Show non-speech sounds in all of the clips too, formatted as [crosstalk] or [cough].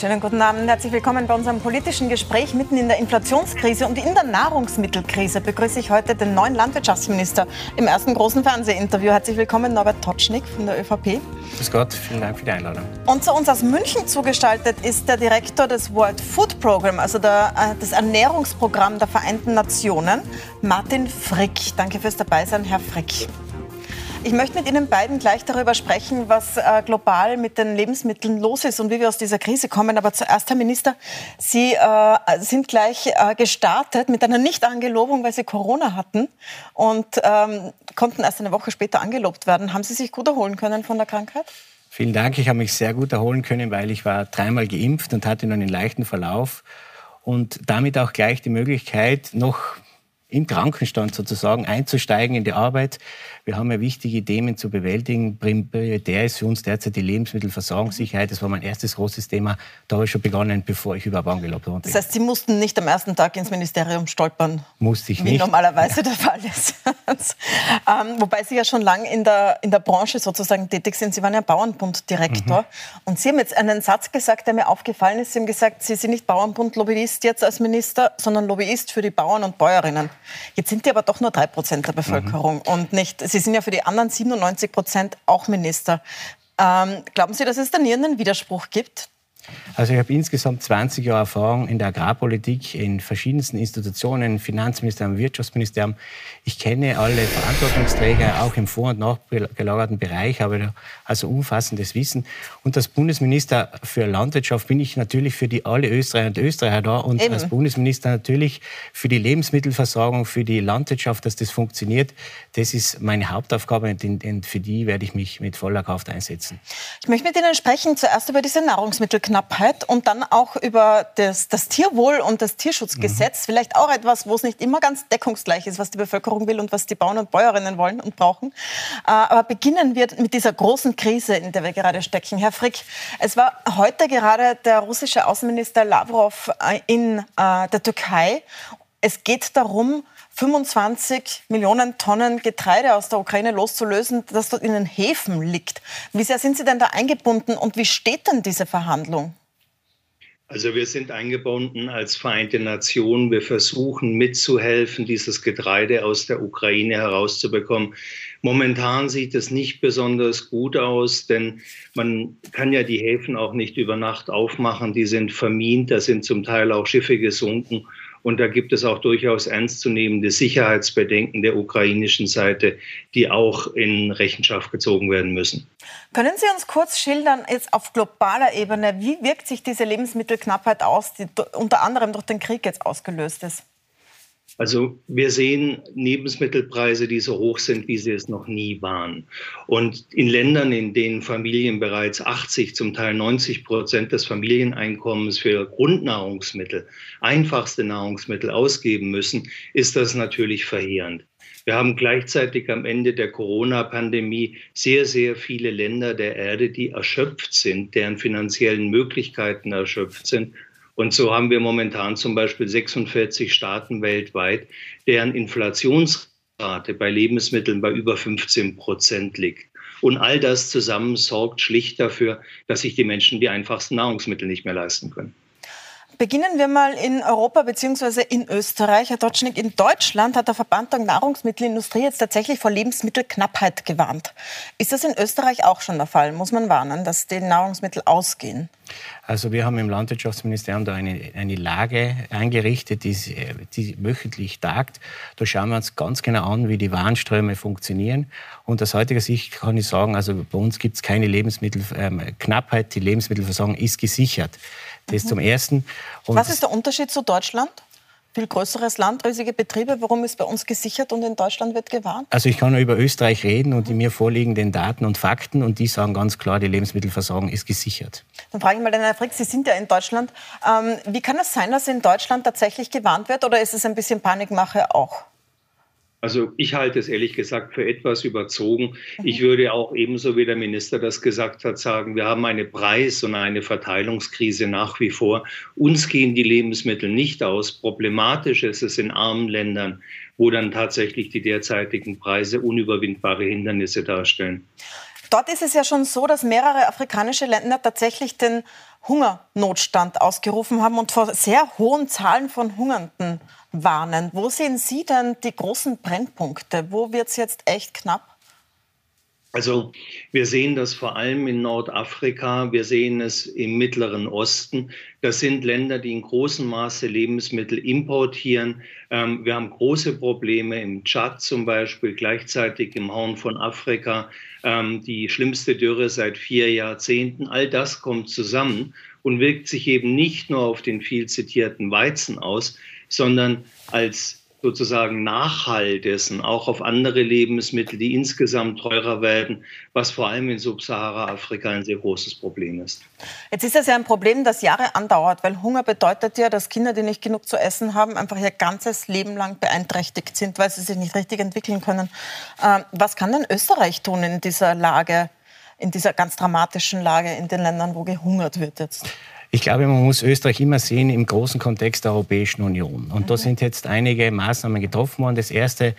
Schönen guten Abend, herzlich willkommen bei unserem politischen Gespräch mitten in der Inflationskrise und in der Nahrungsmittelkrise begrüße ich heute den neuen Landwirtschaftsminister im ersten großen Fernsehinterview. Herzlich willkommen, Norbert Totschnig von der ÖVP. Grüß Gott, vielen Dank für die Einladung. Und zu uns aus München zugestaltet ist der Direktor des World Food Program, also der, äh, das Ernährungsprogramm der Vereinten Nationen, Martin Frick. Danke fürs Dabeisein, Herr Frick. Ich möchte mit Ihnen beiden gleich darüber sprechen, was äh, global mit den Lebensmitteln los ist und wie wir aus dieser Krise kommen. Aber zuerst, Herr Minister, Sie äh, sind gleich äh, gestartet mit einer Nicht-Angelobung, weil Sie Corona hatten und ähm, konnten erst eine Woche später angelobt werden. Haben Sie sich gut erholen können von der Krankheit? Vielen Dank. Ich habe mich sehr gut erholen können, weil ich war dreimal geimpft und hatte nur einen leichten Verlauf und damit auch gleich die Möglichkeit, noch im Krankenstand sozusagen einzusteigen in die Arbeit. Wir haben ja wichtige Themen zu bewältigen. Prioritär ist für uns derzeit die Lebensmittelversorgungssicherheit. Das war mein erstes großes Thema. Da habe ich schon begonnen, bevor ich überhaupt angelobt wurde. Das heißt, Sie mussten nicht am ersten Tag ins Ministerium stolpern? Musste ich wie nicht. Wie normalerweise der Fall ist. [laughs] ähm, wobei Sie ja schon lange in der, in der Branche sozusagen tätig sind. Sie waren ja Bauernbunddirektor. Mhm. Und Sie haben jetzt einen Satz gesagt, der mir aufgefallen ist. Sie haben gesagt, Sie sind nicht Bauernbund-Lobbyist jetzt als Minister, sondern Lobbyist für die Bauern und Bäuerinnen. Jetzt sind die aber doch nur drei Prozent der Bevölkerung mhm. und nicht, Sie sind ja für die anderen 97 Prozent auch Minister. Ähm, glauben Sie, dass es da nie einen Widerspruch gibt? Also ich habe insgesamt 20 Jahre Erfahrung in der Agrarpolitik, in verschiedensten Institutionen, Finanzministerium, Wirtschaftsministerium. Ich kenne alle Verantwortungsträger, auch im vor- und nachgelagerten Bereich, habe also umfassendes Wissen. Und als Bundesminister für Landwirtschaft bin ich natürlich für die alle Österreicher und Österreicher da und Eben. als Bundesminister natürlich für die Lebensmittelversorgung, für die Landwirtschaft, dass das funktioniert. Das ist meine Hauptaufgabe und für die werde ich mich mit voller Kraft einsetzen. Ich möchte mit Ihnen sprechen zuerst über diese Nahrungsmittelknappheit und dann auch über das, das Tierwohl und das Tierschutzgesetz. Mhm. Vielleicht auch etwas, wo es nicht immer ganz deckungsgleich ist, was die Bevölkerung will und was die Bauern und Bäuerinnen wollen und brauchen. Äh, aber beginnen wir mit dieser großen Krise, in der wir gerade stecken. Herr Frick, es war heute gerade der russische Außenminister Lavrov äh, in äh, der Türkei. Es geht darum, 25 Millionen Tonnen Getreide aus der Ukraine loszulösen, das dort in den Häfen liegt. Wie sehr sind Sie denn da eingebunden und wie steht denn diese Verhandlung? Also wir sind eingebunden als Vereinte Nationen. Wir versuchen mitzuhelfen, dieses Getreide aus der Ukraine herauszubekommen. Momentan sieht es nicht besonders gut aus, denn man kann ja die Häfen auch nicht über Nacht aufmachen. Die sind vermint, da sind zum Teil auch Schiffe gesunken. Und da gibt es auch durchaus ernstzunehmende Sicherheitsbedenken der ukrainischen Seite, die auch in Rechenschaft gezogen werden müssen. Können Sie uns kurz schildern, jetzt auf globaler Ebene, wie wirkt sich diese Lebensmittelknappheit aus, die unter anderem durch den Krieg jetzt ausgelöst ist? Also wir sehen Lebensmittelpreise, die so hoch sind, wie sie es noch nie waren. Und in Ländern, in denen Familien bereits 80, zum Teil 90 Prozent des Familieneinkommens für Grundnahrungsmittel, einfachste Nahrungsmittel ausgeben müssen, ist das natürlich verheerend. Wir haben gleichzeitig am Ende der Corona-Pandemie sehr, sehr viele Länder der Erde, die erschöpft sind, deren finanziellen Möglichkeiten erschöpft sind und so haben wir momentan zum Beispiel 46 Staaten weltweit, deren Inflationsrate bei Lebensmitteln bei über 15 Prozent liegt. Und all das zusammen sorgt schlicht dafür, dass sich die Menschen die einfachsten Nahrungsmittel nicht mehr leisten können. Beginnen wir mal in Europa bzw. in Österreich. Herr Dotschnik, in Deutschland hat der Verband der Nahrungsmittelindustrie jetzt tatsächlich vor Lebensmittelknappheit gewarnt. Ist das in Österreich auch schon der Fall? Muss man warnen, dass die Nahrungsmittel ausgehen? Also wir haben im Landwirtschaftsministerium da eine, eine Lage eingerichtet, die, die wöchentlich tagt. Da schauen wir uns ganz genau an, wie die Warenströme funktionieren. Und aus heutiger Sicht kann ich sagen, also bei uns gibt es keine Lebensmittelknappheit. Ähm, die Lebensmittelversorgung ist gesichert. Das mhm. zum Ersten. Und Was ist der Unterschied zu Deutschland? viel größeres Land, riesige Betriebe. Warum ist bei uns gesichert und in Deutschland wird gewarnt? Also ich kann nur über Österreich reden und die mir vorliegenden Daten und Fakten und die sagen ganz klar, die Lebensmittelversorgung ist gesichert. Dann frage ich mal den Herrn Frick, Sie sind ja in Deutschland. Ähm, wie kann es sein, dass in Deutschland tatsächlich gewarnt wird oder ist es ein bisschen Panikmache auch? Also ich halte es ehrlich gesagt für etwas überzogen. Ich mhm. würde auch ebenso wie der Minister das gesagt hat, sagen, wir haben eine Preis- und eine Verteilungskrise nach wie vor. Uns gehen die Lebensmittel nicht aus. Problematisch ist es in armen Ländern, wo dann tatsächlich die derzeitigen Preise unüberwindbare Hindernisse darstellen. Dort ist es ja schon so, dass mehrere afrikanische Länder tatsächlich den Hungernotstand ausgerufen haben und vor sehr hohen Zahlen von Hungernden warnen. Wo sehen Sie denn die großen Brennpunkte? Wo wird es jetzt echt knapp? Also wir sehen das vor allem in Nordafrika, wir sehen es im Mittleren Osten. Das sind Länder, die in großem Maße Lebensmittel importieren. Ähm, wir haben große Probleme im Tschad zum Beispiel, gleichzeitig im Horn von Afrika, ähm, die schlimmste Dürre seit vier Jahrzehnten. All das kommt zusammen und wirkt sich eben nicht nur auf den viel zitierten Weizen aus, sondern als sozusagen Nachhall dessen auch auf andere Lebensmittel, die insgesamt teurer werden, was vor allem in Subsahara-Afrika ein sehr großes Problem ist. Jetzt ist das ja ein Problem, das Jahre andauert, weil Hunger bedeutet ja, dass Kinder, die nicht genug zu essen haben, einfach ihr ganzes Leben lang beeinträchtigt sind, weil sie sich nicht richtig entwickeln können. Ähm, was kann denn Österreich tun in dieser Lage, in dieser ganz dramatischen Lage in den Ländern, wo gehungert wird jetzt? Ich glaube, man muss Österreich immer sehen im großen Kontext der Europäischen Union. Und da sind jetzt einige Maßnahmen getroffen worden. Das erste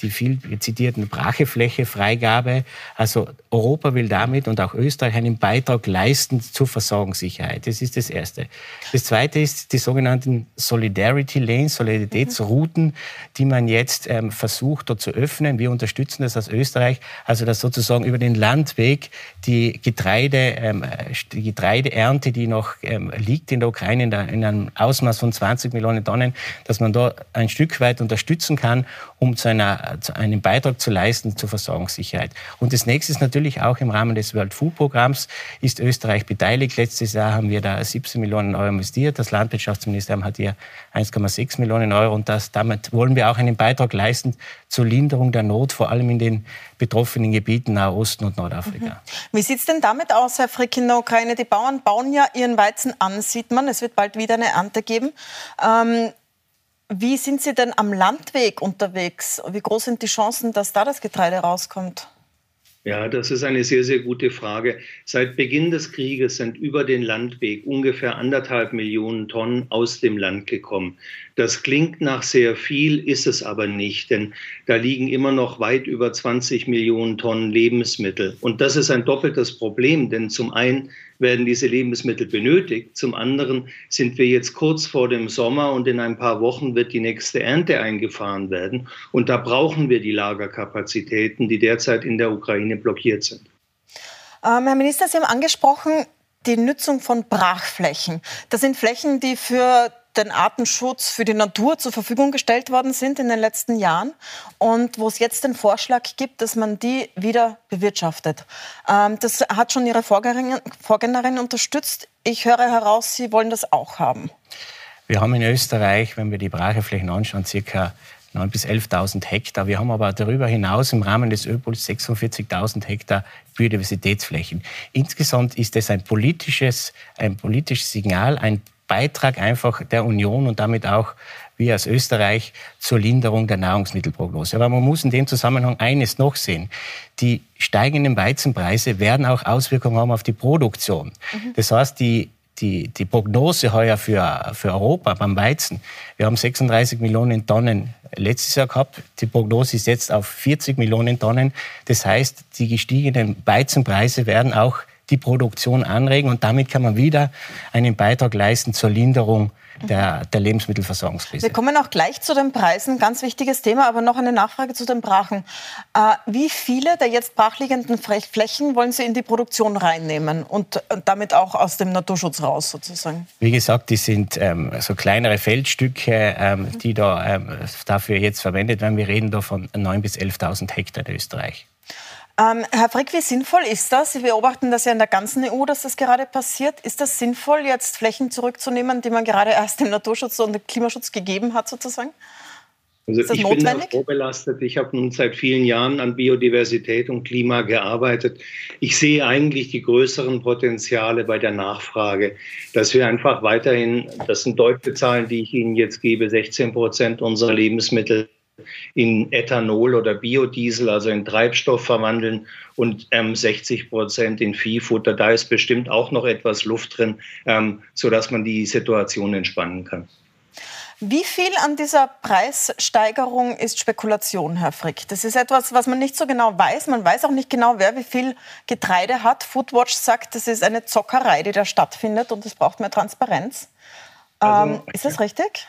die viel zitierten Brachefläche-Freigabe. Also Europa will damit und auch Österreich einen Beitrag leisten zur Versorgungssicherheit. Das ist das Erste. Das Zweite ist die sogenannten Solidarity Lanes, Solidaritätsrouten, die man jetzt ähm, versucht dort zu öffnen. Wir unterstützen das aus Österreich, also dass sozusagen über den Landweg die Getreide, ähm, die Getreideernte, die noch ähm, liegt in der Ukraine in, der, in einem Ausmaß von 20 Millionen Tonnen, dass man da ein Stück weit unterstützen kann, um zu einer einen Beitrag zu leisten zur Versorgungssicherheit. Und das nächste ist natürlich auch im Rahmen des World Food Programms ist Österreich beteiligt. Letztes Jahr haben wir da 17 Millionen Euro investiert. Das Landwirtschaftsministerium hat hier 1,6 Millionen Euro und das, damit wollen wir auch einen Beitrag leisten zur Linderung der Not, vor allem in den betroffenen Gebieten Nahosten und Nordafrika. Mhm. Wie sieht es denn damit aus, Herr Frick, in der Ukraine? Die Bauern bauen ja ihren Weizen an, sieht man. Es wird bald wieder eine Ernte geben. Ähm, wie sind Sie denn am Landweg unterwegs? Wie groß sind die Chancen, dass da das Getreide rauskommt? Ja, das ist eine sehr, sehr gute Frage. Seit Beginn des Krieges sind über den Landweg ungefähr anderthalb Millionen Tonnen aus dem Land gekommen. Das klingt nach sehr viel, ist es aber nicht, denn da liegen immer noch weit über 20 Millionen Tonnen Lebensmittel. Und das ist ein doppeltes Problem, denn zum einen werden diese Lebensmittel benötigt. Zum anderen sind wir jetzt kurz vor dem Sommer und in ein paar Wochen wird die nächste Ernte eingefahren werden. Und da brauchen wir die Lagerkapazitäten, die derzeit in der Ukraine blockiert sind. Ähm, Herr Minister, Sie haben angesprochen, die Nutzung von Brachflächen. Das sind Flächen, die für den Artenschutz für die Natur zur Verfügung gestellt worden sind in den letzten Jahren und wo es jetzt den Vorschlag gibt, dass man die wieder bewirtschaftet. Ähm, das hat schon Ihre Vorgängerin, unterstützt. Ich höre heraus, Sie wollen das auch haben. Wir haben in Österreich, wenn wir die Bracheflächen anschauen, circa 9.000 bis 11.000 Hektar. Wir haben aber darüber hinaus im Rahmen des Öpols 46.000 Hektar Biodiversitätsflächen. Insgesamt ist es ein politisches, ein politisches Signal, ein Beitrag einfach der Union und damit auch wir als Österreich zur Linderung der Nahrungsmittelprognose. Aber man muss in dem Zusammenhang eines noch sehen. Die steigenden Weizenpreise werden auch Auswirkungen haben auf die Produktion. Mhm. Das heißt, die die, die Prognose heuer für, für Europa beim Weizen, wir haben 36 Millionen Tonnen letztes Jahr gehabt. Die Prognose ist jetzt auf 40 Millionen Tonnen. Das heißt, die gestiegenen Weizenpreise werden auch die Produktion anregen und damit kann man wieder einen Beitrag leisten zur Linderung der, der, Lebensmittelversorgungskrise. Wir kommen auch gleich zu den Preisen, ganz wichtiges Thema, aber noch eine Nachfrage zu den Brachen. Äh, wie viele der jetzt brachliegenden Flächen wollen Sie in die Produktion reinnehmen und damit auch aus dem Naturschutz raus sozusagen? Wie gesagt, die sind ähm, so kleinere Feldstücke, ähm, die da ähm, dafür jetzt verwendet werden. Wir reden da von 9.000 bis 11.000 Hektar in Österreich. Ähm, Herr Frick, wie sinnvoll ist das? Sie beobachten das ja in der ganzen EU, dass das gerade passiert. Ist das sinnvoll, jetzt Flächen zurückzunehmen, die man gerade erst dem Naturschutz und dem Klimaschutz gegeben hat, sozusagen? Also ich notwendig? bin vorbelastet. Ich habe nun seit vielen Jahren an Biodiversität und Klima gearbeitet. Ich sehe eigentlich die größeren Potenziale bei der Nachfrage, dass wir einfach weiterhin, das sind deutliche Zahlen, die ich Ihnen jetzt gebe, 16 Prozent unserer Lebensmittel in Ethanol oder Biodiesel, also in Treibstoff verwandeln und ähm, 60 Prozent in Viehfutter. Da ist bestimmt auch noch etwas Luft drin, ähm, sodass man die Situation entspannen kann. Wie viel an dieser Preissteigerung ist Spekulation, Herr Frick? Das ist etwas, was man nicht so genau weiß. Man weiß auch nicht genau, wer wie viel Getreide hat. Foodwatch sagt, das ist eine Zockerei, die da stattfindet und es braucht mehr Transparenz. Also, ähm, ist das richtig?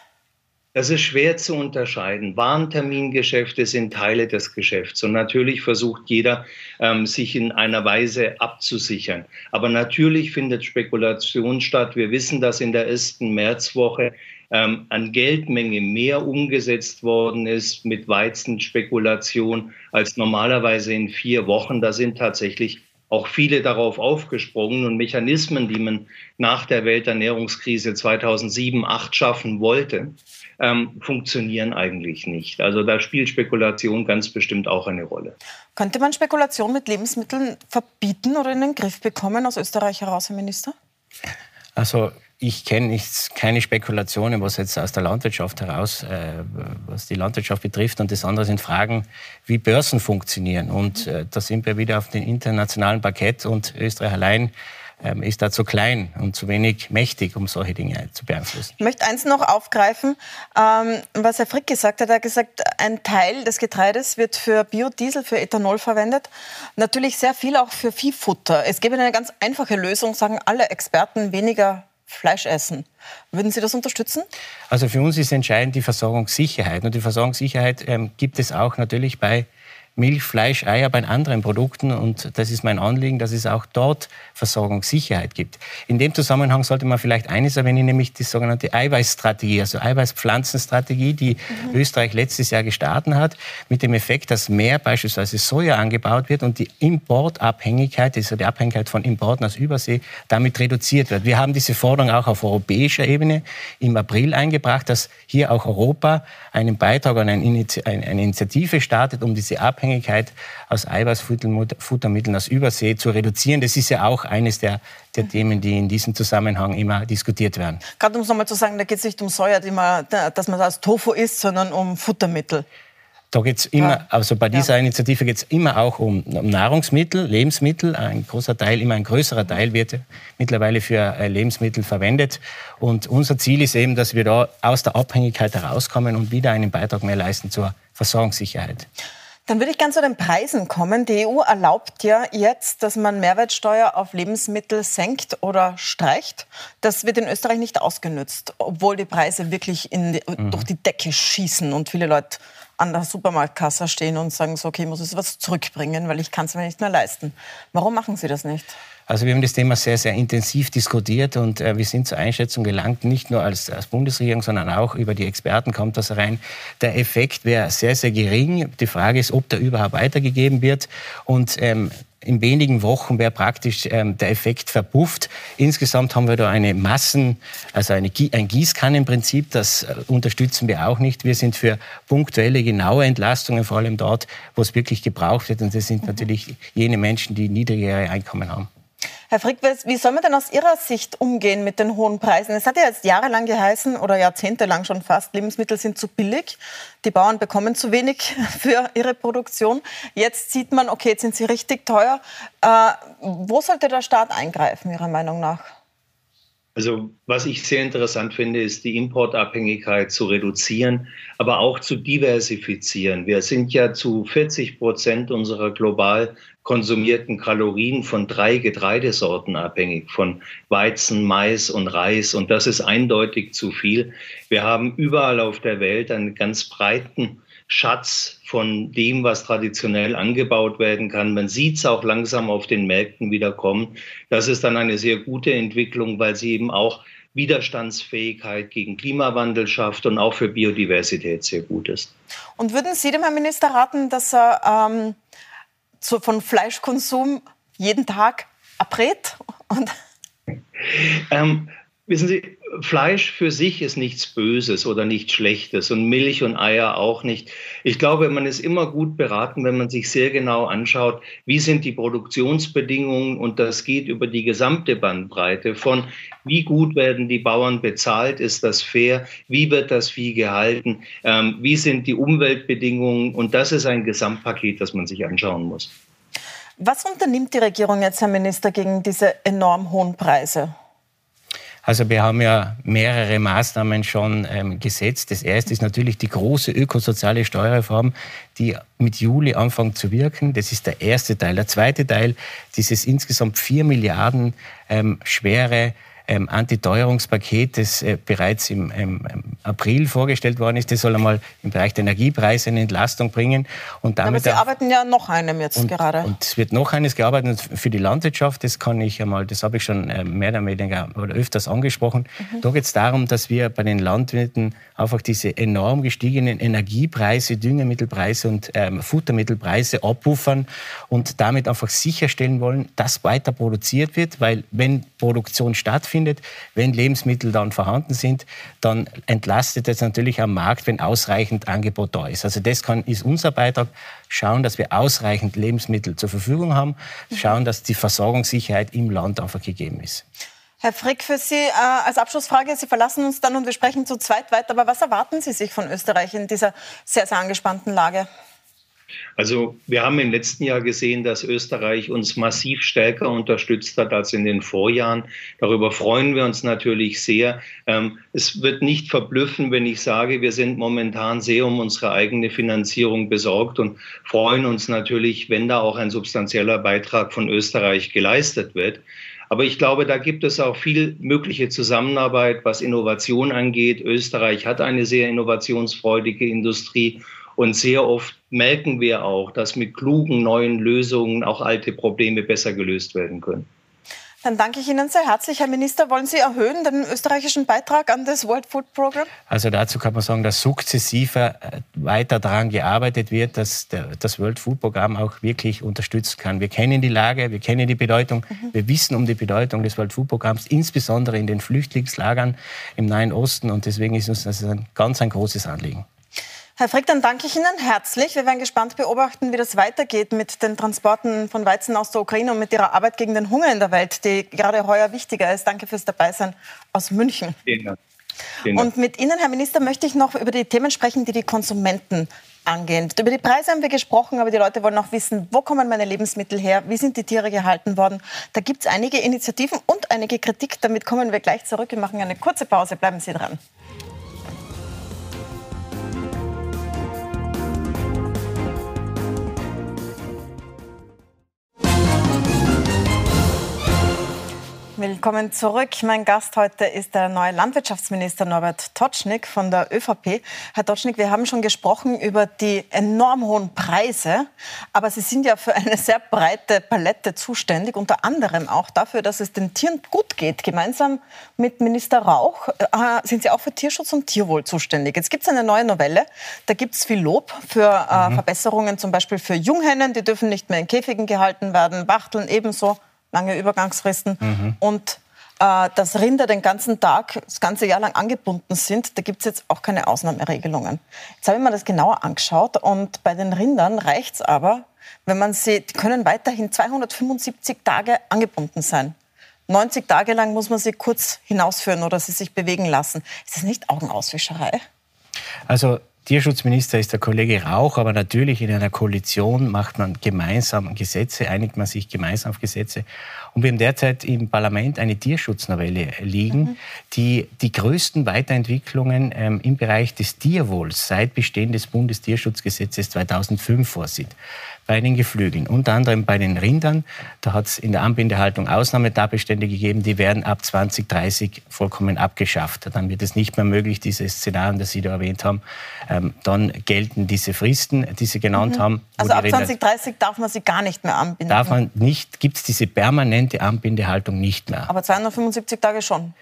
Das ist schwer zu unterscheiden. Warentermingeschäfte sind Teile des Geschäfts und natürlich versucht jeder, ähm, sich in einer Weise abzusichern. Aber natürlich findet Spekulation statt. Wir wissen, dass in der ersten Märzwoche ähm, an Geldmenge mehr umgesetzt worden ist mit Weizenspekulation als normalerweise in vier Wochen. Da sind tatsächlich auch viele darauf aufgesprungen und Mechanismen, die man nach der Welternährungskrise 2007, 2008 schaffen wollte, ähm, funktionieren eigentlich nicht. Also da spielt Spekulation ganz bestimmt auch eine Rolle. Könnte man Spekulation mit Lebensmitteln verbieten oder in den Griff bekommen aus Österreich heraus, Herr Minister? Also ich kenne keine Spekulationen, was jetzt aus der Landwirtschaft heraus, äh, was die Landwirtschaft betrifft. Und das andere sind Fragen, wie Börsen funktionieren. Und äh, da sind wir wieder auf dem internationalen Parkett und Österreich allein ähm, ist da zu klein und zu wenig mächtig, um solche Dinge zu beeinflussen. Ich möchte eins noch aufgreifen, ähm, was Herr Frick gesagt hat. Er hat gesagt, ein Teil des Getreides wird für Biodiesel, für Ethanol verwendet. Natürlich sehr viel auch für Viehfutter. Es gäbe eine ganz einfache Lösung, sagen alle Experten, weniger Fleisch essen. Würden Sie das unterstützen? Also für uns ist entscheidend die Versorgungssicherheit. Und die Versorgungssicherheit ähm, gibt es auch natürlich bei Milch, Fleisch, Eier bei anderen Produkten. Und das ist mein Anliegen, dass es auch dort Versorgungssicherheit gibt. In dem Zusammenhang sollte man vielleicht eines erwähnen, nämlich die sogenannte Eiweißstrategie, also Eiweißpflanzenstrategie, die mhm. Österreich letztes Jahr gestartet hat, mit dem Effekt, dass mehr beispielsweise Soja angebaut wird und die Importabhängigkeit, also die Abhängigkeit von Importen aus Übersee, damit reduziert wird. Wir haben diese Forderung auch auf europäischer Ebene im April eingebracht, dass hier auch Europa einen Beitrag an eine Initiative startet, um diese Abhängigkeit Abhängigkeit aus Eiweißfuttermitteln aus Übersee zu reduzieren. Das ist ja auch eines der, der Themen, die in diesem Zusammenhang immer diskutiert werden. Gerade um es nochmal zu sagen, da geht es nicht um Soja, man, dass man das Tofu isst, sondern um Futtermittel. Da geht es immer, ja. also bei dieser ja. Initiative geht es immer auch um, um, Nahrungsmittel, Lebensmittel. Ein großer Teil, immer ein größerer Teil wird mittlerweile für äh, Lebensmittel verwendet. Und unser Ziel ist eben, dass wir da aus der Abhängigkeit herauskommen und wieder einen Beitrag mehr leisten zur Versorgungssicherheit. Dann würde ich gerne zu den Preisen kommen. Die EU erlaubt ja jetzt, dass man Mehrwertsteuer auf Lebensmittel senkt oder streicht. Das wird in Österreich nicht ausgenutzt, obwohl die Preise wirklich die, mhm. durch die Decke schießen und viele Leute an der Supermarktkasse stehen und sagen so, okay, ich muss jetzt was zurückbringen, weil ich kann es mir nicht mehr leisten. Warum machen Sie das nicht? Also wir haben das Thema sehr, sehr intensiv diskutiert und äh, wir sind zur Einschätzung gelangt, nicht nur als, als Bundesregierung, sondern auch über die Experten kommt das rein. Der Effekt wäre sehr, sehr gering. Die Frage ist, ob der überhaupt weitergegeben wird. Und ähm, in wenigen Wochen wäre praktisch ähm, der Effekt verpufft. Insgesamt haben wir da eine Massen, also eine, ein Gießkannenprinzip, das äh, unterstützen wir auch nicht. Wir sind für punktuelle, genaue Entlastungen, vor allem dort, wo es wirklich gebraucht wird. Und das sind natürlich jene Menschen, die niedrigere Einkommen haben. Herr Frick, wie soll man denn aus Ihrer Sicht umgehen mit den hohen Preisen? Es hat ja jetzt jahrelang geheißen oder jahrzehntelang schon fast, Lebensmittel sind zu billig, die Bauern bekommen zu wenig [laughs] für ihre Produktion. Jetzt sieht man, okay, jetzt sind sie richtig teuer. Äh, wo sollte der Staat eingreifen, Ihrer Meinung nach? Also was ich sehr interessant finde, ist die Importabhängigkeit zu reduzieren, aber auch zu diversifizieren. Wir sind ja zu 40 Prozent unserer global konsumierten Kalorien von drei Getreidesorten abhängig, von Weizen, Mais und Reis. Und das ist eindeutig zu viel. Wir haben überall auf der Welt einen ganz breiten Schatz von dem, was traditionell angebaut werden kann. Man sieht es auch langsam auf den Märkten wieder kommen. Das ist dann eine sehr gute Entwicklung, weil sie eben auch Widerstandsfähigkeit gegen Klimawandel schafft und auch für Biodiversität sehr gut ist. Und würden Sie dem Herrn Minister raten, dass er ähm, so von Fleischkonsum jeden Tag abrät? ähm, wissen Sie, Fleisch für sich ist nichts Böses oder nichts Schlechtes und Milch und Eier auch nicht. Ich glaube, man ist immer gut beraten, wenn man sich sehr genau anschaut, wie sind die Produktionsbedingungen und das geht über die gesamte Bandbreite von wie gut werden die Bauern bezahlt, ist das fair, wie wird das Vieh gehalten, ähm, wie sind die Umweltbedingungen und das ist ein Gesamtpaket, das man sich anschauen muss. Was unternimmt die Regierung jetzt, Herr Minister, gegen diese enorm hohen Preise? Also wir haben ja mehrere Maßnahmen schon ähm, gesetzt. Das erste ist natürlich die große ökosoziale Steuerreform, die mit Juli anfängt zu wirken. Das ist der erste Teil. Der zweite Teil, dieses insgesamt vier Milliarden ähm, schwere ähm, Antiteuerungspaket, das äh, bereits im, im, April vorgestellt worden ist. Das soll einmal im Bereich der Energiepreise eine Entlastung bringen. Und damit Aber Sie arbeiten ja noch einem jetzt und, gerade. Und es wird noch eines gearbeitet für die Landwirtschaft. Das kann ich einmal, das habe ich schon äh, mehr oder weniger oder öfters angesprochen. Mhm. Da geht es darum, dass wir bei den Landwirten einfach diese enorm gestiegenen Energiepreise, Düngemittelpreise und ähm, Futtermittelpreise abpuffern und damit einfach sicherstellen wollen, dass weiter produziert wird, weil wenn Produktion stattfindet, wenn Lebensmittel dann vorhanden sind, dann entlastet es natürlich am Markt, wenn ausreichend Angebot da ist. Also das kann, ist unser Beitrag, schauen, dass wir ausreichend Lebensmittel zur Verfügung haben, schauen, dass die Versorgungssicherheit im Land einfach gegeben ist. Herr Frick, für Sie äh, als Abschlussfrage, Sie verlassen uns dann und wir sprechen zu zweit weiter, aber was erwarten Sie sich von Österreich in dieser sehr, sehr angespannten Lage? Also wir haben im letzten Jahr gesehen, dass Österreich uns massiv stärker unterstützt hat als in den Vorjahren. Darüber freuen wir uns natürlich sehr. Ähm, es wird nicht verblüffen, wenn ich sage, wir sind momentan sehr um unsere eigene Finanzierung besorgt und freuen uns natürlich, wenn da auch ein substanzieller Beitrag von Österreich geleistet wird. Aber ich glaube, da gibt es auch viel mögliche Zusammenarbeit, was Innovation angeht. Österreich hat eine sehr innovationsfreudige Industrie und sehr oft merken wir auch, dass mit klugen neuen Lösungen auch alte Probleme besser gelöst werden können. Dann danke ich Ihnen sehr herzlich. Herr Minister, wollen Sie erhöhen den österreichischen Beitrag an das World Food Program? Also dazu kann man sagen, dass sukzessive äh, weiter daran gearbeitet wird, dass der, das World Food Program auch wirklich unterstützen kann. Wir kennen die Lage, wir kennen die Bedeutung, mhm. wir wissen um die Bedeutung des World Food Programms, insbesondere in den Flüchtlingslagern im Nahen Osten. Und deswegen ist uns das ein ganz ein großes Anliegen. Herr Frick, dann danke ich Ihnen herzlich. Wir werden gespannt beobachten, wie das weitergeht mit den Transporten von Weizen aus der Ukraine und mit Ihrer Arbeit gegen den Hunger in der Welt, die gerade heuer wichtiger ist. Danke fürs Dabeisein aus München. Vielen Dank. Vielen Dank. Und mit Ihnen, Herr Minister, möchte ich noch über die Themen sprechen, die die Konsumenten angehen. Über die Preise haben wir gesprochen, aber die Leute wollen auch wissen, wo kommen meine Lebensmittel her, wie sind die Tiere gehalten worden. Da gibt es einige Initiativen und einige Kritik. Damit kommen wir gleich zurück. Wir machen eine kurze Pause. Bleiben Sie dran. Willkommen zurück. Mein Gast heute ist der neue Landwirtschaftsminister Norbert Totschnig von der ÖVP. Herr Totschnig, wir haben schon gesprochen über die enorm hohen Preise, aber Sie sind ja für eine sehr breite Palette zuständig, unter anderem auch dafür, dass es den Tieren gut geht. Gemeinsam mit Minister Rauch äh, sind Sie auch für Tierschutz und Tierwohl zuständig. Jetzt gibt es eine neue Novelle, da gibt es viel Lob für äh, mhm. Verbesserungen, zum Beispiel für Junghennen, die dürfen nicht mehr in Käfigen gehalten werden, Wachteln ebenso lange Übergangsfristen mhm. und äh, dass Rinder den ganzen Tag, das ganze Jahr lang angebunden sind, da gibt es jetzt auch keine Ausnahmeregelungen. Jetzt habe ich mir das genauer angeschaut und bei den Rindern reicht es aber, wenn man sie, die können weiterhin 275 Tage angebunden sein. 90 Tage lang muss man sie kurz hinausführen oder sie sich bewegen lassen. Ist das nicht Augenauswischerei? Also Tierschutzminister ist der Kollege Rauch, aber natürlich in einer Koalition macht man gemeinsam Gesetze, einigt man sich gemeinsam auf Gesetze. Und wir haben derzeit im Parlament eine Tierschutznovelle liegen, mhm. die die größten Weiterentwicklungen ähm, im Bereich des Tierwohls seit Bestehen des Bundestierschutzgesetzes 2005 vorsieht bei den Geflügeln, unter anderem bei den Rindern. Da hat es in der Anbindehaltung Ausnahmetatbestände gegeben, die werden ab 2030 vollkommen abgeschafft. Dann wird es nicht mehr möglich, diese Szenarien, das Sie da erwähnt haben, ähm, dann gelten diese Fristen, die Sie genannt mhm. haben. Also ab 2030 darf man sie gar nicht mehr anbinden? Darf man nicht, gibt es diese permanente Anbindehaltung nicht mehr. Aber 275 Tage schon?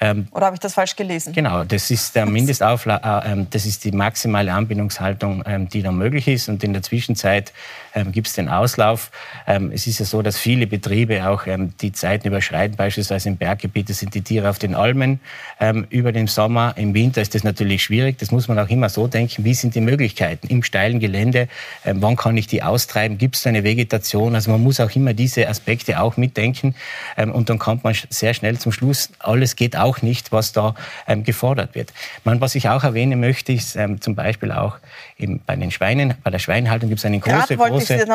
Ähm, Oder habe ich das falsch gelesen? Genau, das ist der [laughs] Mindestaufla äh, äh, das ist die maximale Anbindungshaltung, ähm, die dann möglich ist. Und in der Zwischenzeit ähm, gibt es den Auslauf. Ähm, es ist ja so, dass viele Betriebe auch ähm, die Zeiten überschreiten. Beispielsweise im Berggebiet sind die Tiere auf den Almen ähm, über den Sommer. Im Winter ist das natürlich schwierig. Das muss man auch immer so denken. Wie sind die Möglichkeiten im steilen Gelände? wann kann ich die austreiben? Gibt es eine Vegetation? Also man muss auch immer diese Aspekte auch mitdenken. und dann kommt man sehr schnell zum Schluss. Alles geht auch auch nicht, was da ähm, gefordert wird. Man, was ich auch erwähnen möchte, ist ähm, zum Beispiel auch eben bei den Schweinen, bei der Schweinehaltung gibt es eine große, große,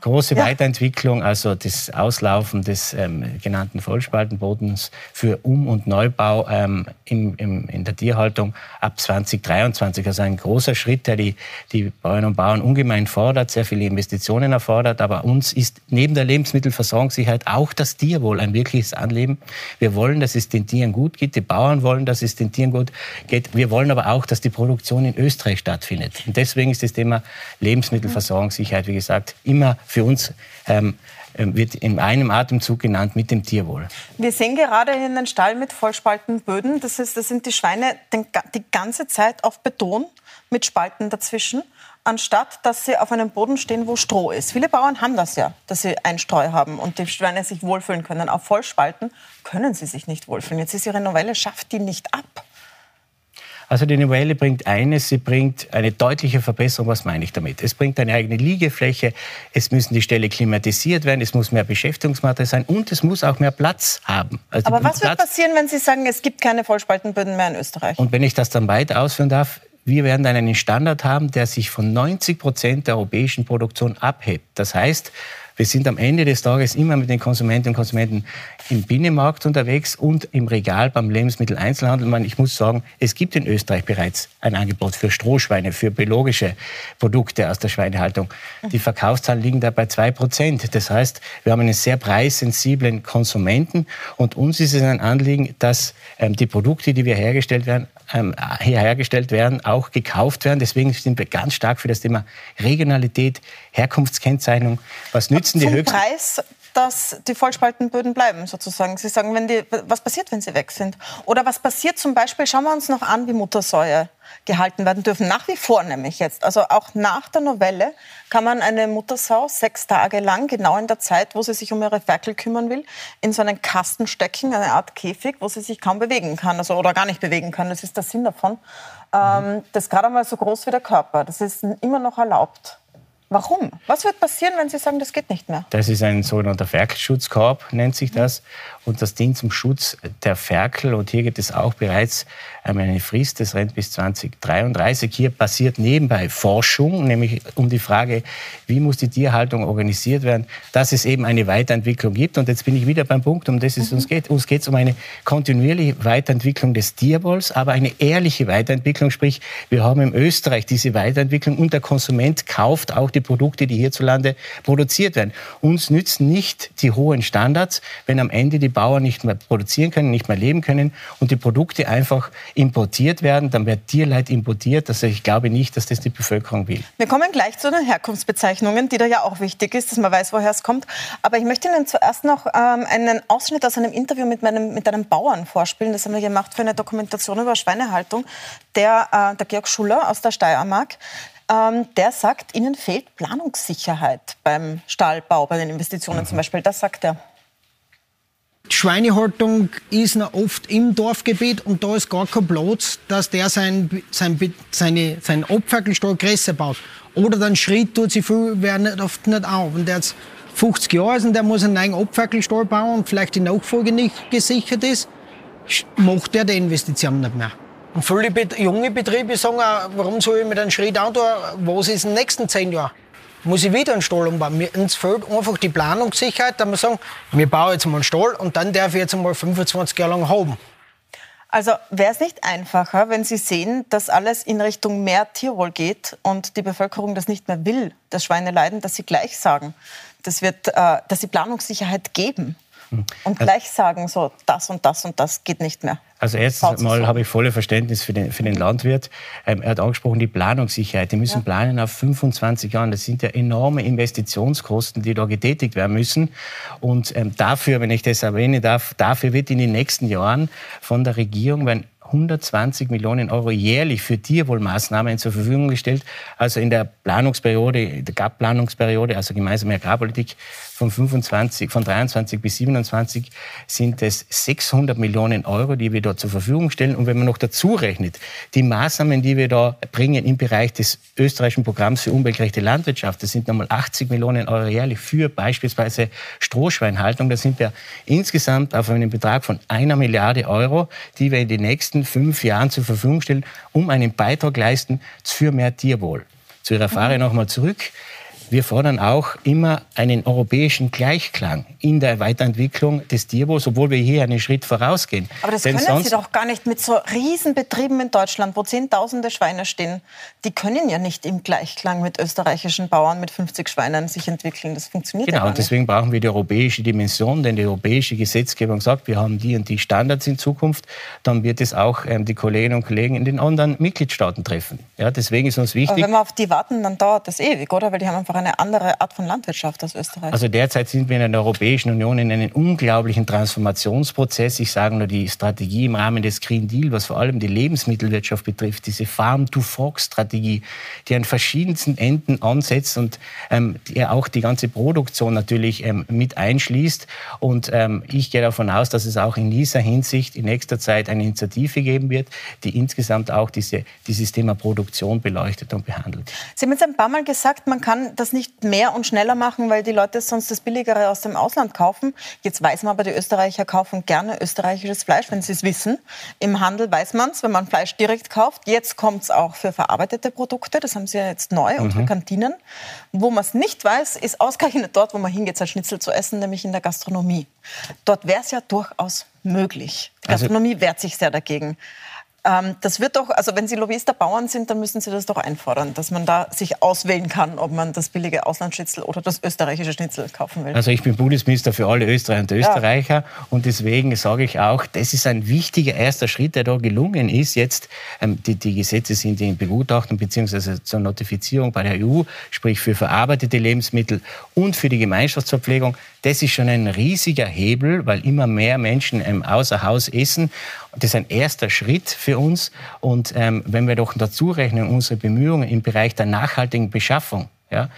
große ja. Weiterentwicklung, also das Auslaufen des ähm, genannten Vollspaltenbodens für Um- und Neubau ähm, im, im, in der Tierhaltung ab 2023. Also ein großer Schritt, der die, die Bäuerinnen und Bauern ungemein fordert, sehr viele Investitionen erfordert. Aber uns ist neben der Lebensmittelversorgungssicherheit auch das Tierwohl ein wirkliches Anliegen. Wir wollen, dass es den Tieren gut geht. Die Bauern wollen, dass es den Tieren gut geht. Wir wollen aber auch, dass die Produktion in Österreich stattfindet. Und deswegen ist das Thema Lebensmittelversorgungssicherheit, wie gesagt, immer für uns ähm, ähm, wird in einem Atemzug genannt mit dem Tierwohl. Wir sehen gerade in den Stall mit Vollspaltenböden, das, ist, das sind die Schweine die ganze Zeit auf Beton mit Spalten dazwischen, anstatt dass sie auf einem Boden stehen, wo Stroh ist. Viele Bauern haben das ja, dass sie Einstreu haben und die Schweine sich wohlfühlen können. Auf Vollspalten können sie sich nicht wohlfühlen. Jetzt ist ihre Novelle, schafft die nicht ab. Also die Novelle bringt eines, sie bringt eine deutliche Verbesserung. Was meine ich damit? Es bringt eine eigene Liegefläche, es müssen die Ställe klimatisiert werden, es muss mehr Beschäftigungsmaterial sein und es muss auch mehr Platz haben. Also Aber was Platz wird passieren, wenn Sie sagen, es gibt keine Vollspaltenböden mehr in Österreich? Und wenn ich das dann weiter ausführen darf, wir werden dann einen Standard haben, der sich von 90 Prozent der europäischen Produktion abhebt. Das heißt, wir sind am Ende des Tages immer mit den Konsumentinnen und Konsumenten im Binnenmarkt unterwegs und im Regal beim Lebensmitteleinzelhandel. Ich muss sagen, es gibt in Österreich bereits ein Angebot für Strohschweine, für biologische Produkte aus der Schweinehaltung. Die Verkaufszahlen liegen da bei zwei Prozent. Das heißt, wir haben einen sehr preissensiblen Konsumenten und uns ist es ein Anliegen, dass ähm, die Produkte, die wir hergestellt werden, ähm, hier hergestellt werden, auch gekauft werden. Deswegen sind wir ganz stark für das Thema Regionalität, Herkunftskennzeichnung. Was nützen die höchsten... Preis dass die Vollspaltenböden bleiben, sozusagen. Sie sagen, wenn die, was passiert, wenn sie weg sind? Oder was passiert zum Beispiel, schauen wir uns noch an, wie Muttersäue gehalten werden dürfen. Nach wie vor nämlich jetzt. Also auch nach der Novelle kann man eine Muttersau sechs Tage lang, genau in der Zeit, wo sie sich um ihre Ferkel kümmern will, in so einen Kasten stecken, eine Art Käfig, wo sie sich kaum bewegen kann, also oder gar nicht bewegen kann. Das ist der Sinn davon. Ähm, das ist gerade einmal so groß wie der Körper. Das ist immer noch erlaubt. Warum? Was wird passieren, wenn Sie sagen, das geht nicht mehr? Das ist ein sogenannter Ferkelschutzkorb, nennt sich das. Und das dient zum Schutz der Ferkel. Und hier gibt es auch bereits eine Frist, das rennt bis 2033. Hier passiert nebenbei Forschung, nämlich um die Frage, wie muss die Tierhaltung organisiert werden, dass es eben eine Weiterentwicklung gibt. Und jetzt bin ich wieder beim Punkt, um das es uns mhm. geht. Uns geht es um eine kontinuierliche Weiterentwicklung des Tierwohls, aber eine ehrliche Weiterentwicklung. Sprich, wir haben in Österreich diese Weiterentwicklung und der Konsument kauft auch die Produkte, die hierzulande produziert werden. Uns nützen nicht die hohen Standards, wenn am Ende die Bauern nicht mehr produzieren können, nicht mehr leben können und die Produkte einfach importiert werden, dann wird Tierleid importiert. Also ich glaube nicht, dass das die Bevölkerung will. Wir kommen gleich zu den Herkunftsbezeichnungen, die da ja auch wichtig ist, dass man weiß, woher es kommt. Aber ich möchte Ihnen zuerst noch ähm, einen Ausschnitt aus einem Interview mit, meinem, mit einem Bauern vorspielen. Das haben wir gemacht für eine Dokumentation über Schweinehaltung. Der, äh, der Georg Schuller aus der Steiermark, der sagt, Ihnen fehlt Planungssicherheit beim Stallbau, bei den Investitionen mhm. zum Beispiel. Das sagt er. Schweinehaltung ist noch oft im Dorfgebiet und da ist gar kein Platz, dass der sein, sein, seine, sein Abfackelstall größer baut. Oder dann Schritt tut sich viel, wer nicht, oft nicht auf. Und der jetzt 50 Jahre ist und der muss einen neuen Abfackelstall bauen und vielleicht die Nachfolge nicht gesichert ist, macht er die Investition nicht mehr. Und viele junge Betriebe sagen auch, warum soll ich mit einem Schritt antun, was ist in den nächsten zehn Jahren? muss ich wieder einen Stall umbauen. Mir, uns fehlt einfach die Planungssicherheit, dass wir sagen, wir bauen jetzt mal einen Stall und dann darf ich jetzt mal 25 Jahre lang haben. Also wäre es nicht einfacher, wenn Sie sehen, dass alles in Richtung mehr Tierwohl geht und die Bevölkerung das nicht mehr will, das Schweineleiden, dass Sie gleich sagen, das wird, äh, dass Sie Planungssicherheit geben. Und gleich sagen, so das und das und das geht nicht mehr? Also erstens mal habe ich volle Verständnis für den, für den Landwirt. Ähm, er hat angesprochen, die Planungssicherheit. Die müssen ja. planen auf 25 Jahren. Das sind ja enorme Investitionskosten, die da getätigt werden müssen. Und ähm, dafür, wenn ich das erwähnen darf, dafür wird in den nächsten Jahren von der Regierung werden 120 Millionen Euro jährlich für Tierwohlmaßnahmen zur Verfügung gestellt. Also in der Planungsperiode, der GAP-Planungsperiode, also gemeinsame Agrarpolitik, von 25, von 23 bis 27 sind es 600 Millionen Euro, die wir da zur Verfügung stellen. Und wenn man noch dazu rechnet, die Maßnahmen, die wir da bringen im Bereich des österreichischen Programms für umweltgerechte Landwirtschaft, das sind nochmal 80 Millionen Euro jährlich für beispielsweise Strohschweinhaltung. Da sind wir insgesamt auf einen Betrag von einer Milliarde Euro, die wir in den nächsten fünf Jahren zur Verfügung stellen, um einen Beitrag leisten für mehr Tierwohl. Zu Ihrer Frage mhm. nochmal zurück. Wir fordern auch immer einen europäischen Gleichklang in der Weiterentwicklung des Tierwohls, obwohl wir hier einen Schritt vorausgehen. Aber das Denn können Sie doch gar nicht mit so Riesenbetrieben in Deutschland, wo Zehntausende Schweine stehen. Die können ja nicht im Gleichklang mit österreichischen Bauern mit 50 Schweinen sich entwickeln. Das funktioniert genau, ja gar nicht. Genau, deswegen brauchen wir die europäische Dimension, denn die europäische Gesetzgebung sagt, wir haben die und die Standards in Zukunft. Dann wird es auch ähm, die Kolleginnen und Kollegen in den anderen Mitgliedstaaten treffen. Ja, deswegen ist uns wichtig. Aber wenn wir auf die warten, dann dauert das ewig, oder? Weil die haben einfach eine andere Art von Landwirtschaft als Österreich. Also derzeit sind wir in der Europäischen Union in einem unglaublichen Transformationsprozess. Ich sage nur die Strategie im Rahmen des Green Deal, was vor allem die Lebensmittelwirtschaft betrifft, diese Farm-to-Fork-Strategie, die an verschiedensten Enden ansetzt und ähm, die auch die ganze Produktion natürlich ähm, mit einschließt. Und ähm, ich gehe davon aus, dass es auch in dieser Hinsicht in nächster Zeit eine Initiative geben wird, die insgesamt auch diese, dieses Thema Produktion beleuchtet und behandelt. Sie haben jetzt ein paar Mal gesagt, man kann das nicht mehr und schneller machen, weil die Leute sonst das Billigere aus dem Ausland kaufen. Jetzt weiß man aber, die Österreicher kaufen gerne österreichisches Fleisch, wenn sie es wissen. Im Handel weiß man es, wenn man Fleisch direkt kauft. Jetzt kommt es auch für verarbeitete Produkte. Das haben sie ja jetzt neu, mhm. unsere Kantinen. Wo man es nicht weiß, ist ausgerechnet dort, wo man hingeht, sein Schnitzel zu essen, nämlich in der Gastronomie. Dort wäre es ja durchaus möglich. Die also Gastronomie also, wehrt sich sehr dagegen. Ähm, das wird doch, also wenn Sie Lobbyist der Bauern sind, dann müssen Sie das doch einfordern, dass man da sich auswählen kann, ob man das billige Auslandsschnitzel oder das österreichische Schnitzel kaufen will. Also ich bin Bundesminister für alle Österreicher und Österreicher ja. und deswegen sage ich auch, das ist ein wichtiger erster Schritt, der da gelungen ist. Jetzt ähm, die, die Gesetze sind in Begutachtung bzw. zur Notifizierung bei der EU, sprich für verarbeitete Lebensmittel und für die Gemeinschaftsverpflegung. Das ist schon ein riesiger Hebel, weil immer mehr Menschen ähm, außer Haus essen. Das ist ein erster Schritt für uns. Und ähm, wenn wir doch dazu rechnen, unsere Bemühungen im Bereich der nachhaltigen Beschaffung, ja,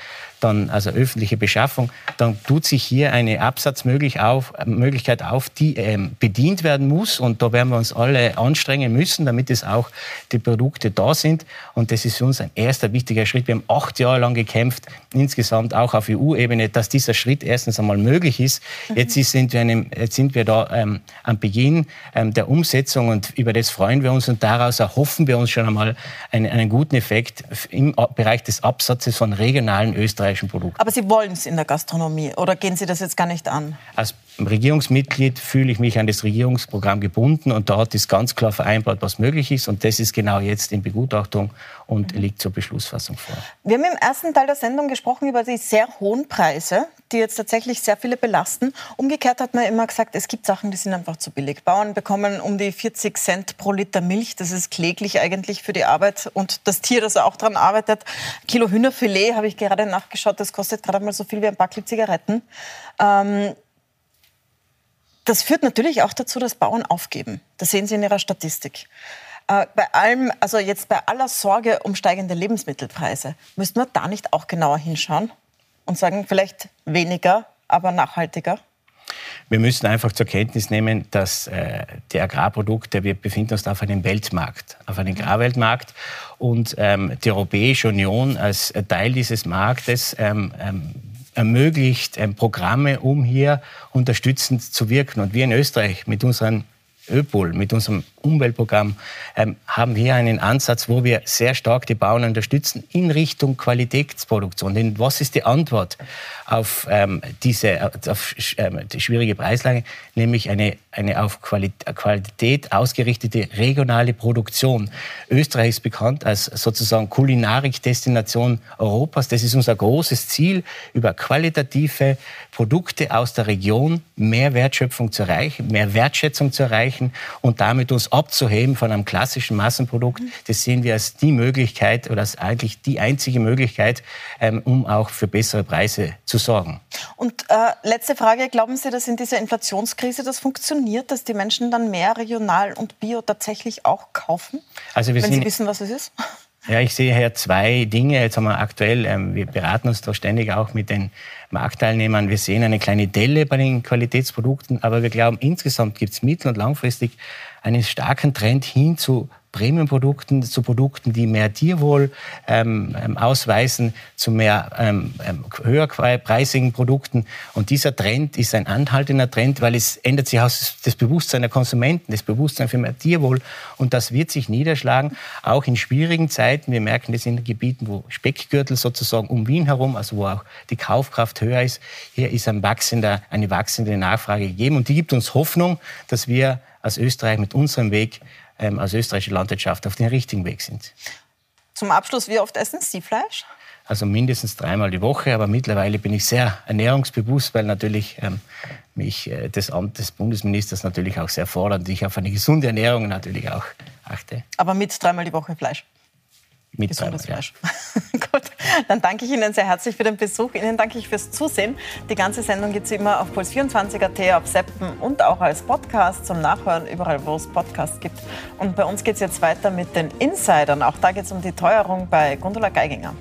dann, also öffentliche Beschaffung, dann tut sich hier eine Absatzmöglichkeit auf, Möglichkeit auf die ähm, bedient werden muss. Und da werden wir uns alle anstrengen müssen, damit es auch die Produkte da sind. Und das ist für uns ein erster wichtiger Schritt. Wir haben acht Jahre lang gekämpft, insgesamt auch auf EU-Ebene, dass dieser Schritt erstens einmal möglich ist. Mhm. Jetzt, sind wir einem, jetzt sind wir da ähm, am Beginn ähm, der Umsetzung und über das freuen wir uns und daraus erhoffen wir uns schon einmal einen, einen guten Effekt im Bereich des Absatzes von regionalen Österreich österreichischen Produkten. Aber Sie wollen es in der Gastronomie oder gehen Sie das jetzt gar nicht an? Als Regierungsmitglied fühle ich mich an das Regierungsprogramm gebunden und dort ist ganz klar vereinbart, was möglich ist und das ist genau jetzt in Begutachtung und mhm. liegt zur Beschlussfassung vor. Wir haben im ersten Teil der Sendung gesprochen über die sehr hohen Preise, die jetzt tatsächlich sehr viele belasten. Umgekehrt hat man immer gesagt, es gibt Sachen, die sind einfach zu billig. Bauern bekommen um die 40 Cent pro Liter Milch. Das ist kläglich eigentlich für die Arbeit und das Tier, das auch daran arbeitet. Kilo Hühnerfilet habe ich gerade nachgeschaut, das kostet gerade mal so viel wie ein Packel Zigaretten. Ähm, das führt natürlich auch dazu, dass Bauern aufgeben. Das sehen Sie in Ihrer Statistik. Äh, bei allem, also jetzt bei aller Sorge um steigende Lebensmittelpreise, müssten wir da nicht auch genauer hinschauen und sagen, vielleicht weniger, aber nachhaltiger? Wir müssen einfach zur Kenntnis nehmen, dass äh, die Agrarprodukte, wir befinden uns auf einem Weltmarkt, auf einem Agrarweltmarkt. Und ähm, die Europäische Union als Teil dieses Marktes ähm, ähm, ermöglicht ähm, Programme, um hier unterstützend zu wirken. Und wir in Österreich mit unseren ÖPOL, mit unserem Umweltprogramm, ähm, haben wir einen Ansatz, wo wir sehr stark die Bauern unterstützen in Richtung Qualitätsproduktion. Denn was ist die Antwort auf ähm, diese auf, ähm, die schwierige Preislage? Nämlich eine, eine auf Qualität ausgerichtete regionale Produktion. Österreich ist bekannt als sozusagen Kulinarik-Destination Europas. Das ist unser großes Ziel, über qualitative Produkte aus der Region mehr Wertschöpfung zu erreichen, mehr Wertschätzung zu erreichen erreichen und damit uns abzuheben von einem klassischen Massenprodukt. Das sehen wir als die Möglichkeit oder als eigentlich die einzige Möglichkeit, ähm, um auch für bessere Preise zu sorgen. Und äh, letzte Frage, glauben Sie, dass in dieser Inflationskrise das funktioniert, dass die Menschen dann mehr regional und bio tatsächlich auch kaufen, also wenn sie wissen, was es ist? Ja, ich sehe hier zwei Dinge. Jetzt haben wir aktuell, ähm, wir beraten uns da ständig auch mit den Marktteilnehmern. Wir sehen eine kleine Delle bei den Qualitätsprodukten, aber wir glauben, insgesamt gibt es mittel- und langfristig einen starken Trend hin zu Premium-Produkten zu Produkten, die mehr Tierwohl ähm, ähm, ausweisen, zu mehr ähm, ähm höherpreisigen Produkten. Und dieser Trend ist ein anhaltender Trend, weil es ändert sich aus das Bewusstsein der Konsumenten, das Bewusstsein für mehr Tierwohl. Und das wird sich niederschlagen, auch in schwierigen Zeiten. Wir merken das in Gebieten, wo Speckgürtel sozusagen um Wien herum, also wo auch die Kaufkraft höher ist. Hier ist ein wachsender, eine wachsende Nachfrage gegeben. Und die gibt uns Hoffnung, dass wir als Österreich mit unserem Weg ähm, als österreichische Landwirtschaft auf den richtigen Weg sind. Zum Abschluss, wie oft essen Sie Fleisch? Also mindestens dreimal die Woche, aber mittlerweile bin ich sehr ernährungsbewusst, weil natürlich ähm, mich äh, das Amt des Bundesministers natürlich auch sehr fordert und ich auf eine gesunde Ernährung natürlich auch achte. Aber mit dreimal die Woche Fleisch? Mit Gesundes Fleisch. [laughs] Gut, dann danke ich Ihnen sehr herzlich für den Besuch. Ihnen danke ich fürs Zusehen. Die ganze Sendung gibt es immer auf Puls24.at, auf Seppen und auch als Podcast zum Nachhören, überall, wo es Podcasts gibt. Und bei uns geht es jetzt weiter mit den Insidern. Auch da geht es um die Teuerung bei Gundula Geiginger.